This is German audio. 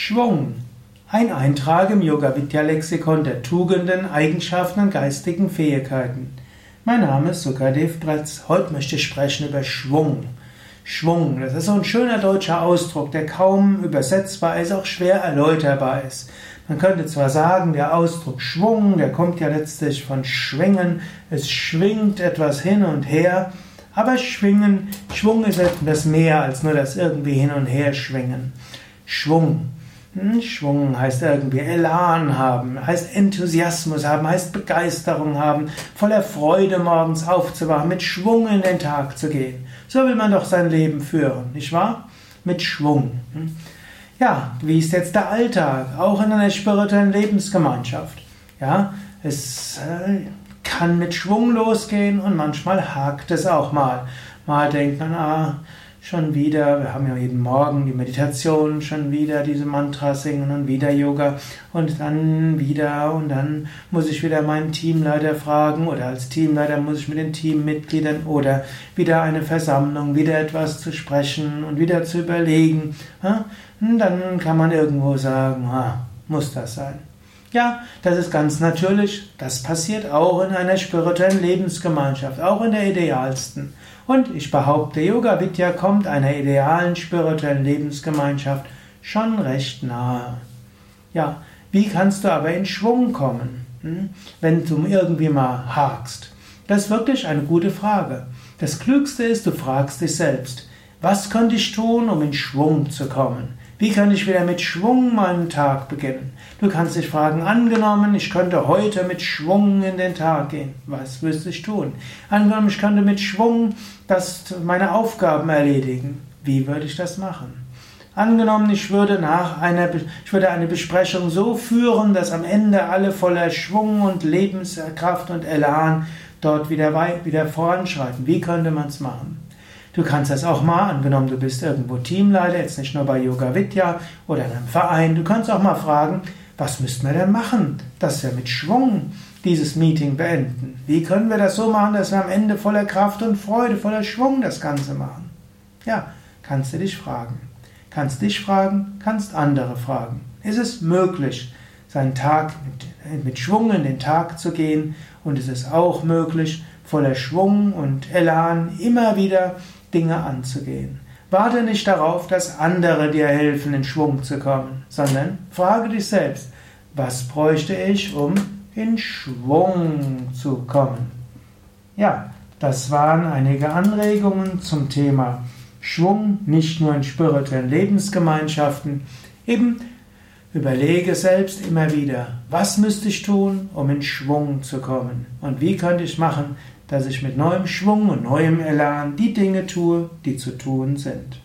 Schwung. Ein Eintrag im Yoga Vidya Lexikon der Tugenden, Eigenschaften und geistigen Fähigkeiten. Mein Name ist Sukadev Bretz. Heute möchte ich sprechen über Schwung. Schwung, das ist so ein schöner deutscher Ausdruck, der kaum übersetzbar ist, auch schwer erläuterbar ist. Man könnte zwar sagen, der Ausdruck Schwung, der kommt ja letztlich von Schwingen, es schwingt etwas hin und her, aber Schwingen, Schwung ist etwas mehr als nur das irgendwie hin und her schwingen. Schwung. Hm, Schwung heißt irgendwie Elan haben, heißt Enthusiasmus haben, heißt Begeisterung haben, voller Freude morgens aufzuwachen, mit Schwung in den Tag zu gehen. So will man doch sein Leben führen, nicht wahr? Mit Schwung. Hm. Ja, wie ist jetzt der Alltag, auch in einer spirituellen Lebensgemeinschaft? Ja, es äh, kann mit Schwung losgehen und manchmal hakt es auch mal. Mal denkt man, ah, schon wieder, wir haben ja jeden Morgen die Meditation, schon wieder diese Mantras singen und wieder Yoga und dann wieder und dann muss ich wieder meinen Teamleiter fragen oder als Teamleiter muss ich mit den Teammitgliedern oder wieder eine Versammlung, wieder etwas zu sprechen und wieder zu überlegen. Dann kann man irgendwo sagen, muss das sein. Ja, das ist ganz natürlich. Das passiert auch in einer spirituellen Lebensgemeinschaft, auch in der idealsten. Und ich behaupte, Yoga Vidya kommt einer idealen spirituellen Lebensgemeinschaft schon recht nahe. Ja, wie kannst du aber in Schwung kommen, hm, wenn du irgendwie mal hakst? Das ist wirklich eine gute Frage. Das Klügste ist, du fragst dich selbst, was könnte ich tun, um in Schwung zu kommen? Wie kann ich wieder mit Schwung meinen Tag beginnen? Du kannst dich fragen, angenommen, ich könnte heute mit Schwung in den Tag gehen. Was müsste ich tun? Angenommen, ich könnte mit Schwung das, meine Aufgaben erledigen. Wie würde ich das machen? Angenommen, ich würde nach einer, ich würde eine Besprechung so führen, dass am Ende alle voller Schwung und Lebenskraft und Elan dort wieder, wieder voranschreiten. Wie könnte man es machen? Du kannst das auch mal, angenommen du bist irgendwo Teamleiter, jetzt nicht nur bei Yoga Vidya oder in einem Verein, du kannst auch mal fragen, was müssten wir denn machen, dass wir mit Schwung dieses Meeting beenden? Wie können wir das so machen, dass wir am Ende voller Kraft und Freude, voller Schwung das Ganze machen? Ja, kannst du dich fragen. Kannst dich fragen, kannst andere fragen. Ist es möglich, seinen Tag mit, mit Schwung in den Tag zu gehen und ist es auch möglich, voller Schwung und Elan immer wieder Dinge anzugehen. Warte nicht darauf, dass andere dir helfen, in Schwung zu kommen, sondern frage dich selbst, was bräuchte ich, um in Schwung zu kommen? Ja, das waren einige Anregungen zum Thema Schwung, nicht nur in spirituellen Lebensgemeinschaften. Eben überlege selbst immer wieder, was müsste ich tun, um in Schwung zu kommen? Und wie könnte ich machen, dass ich mit neuem Schwung und neuem Elan die Dinge tue, die zu tun sind.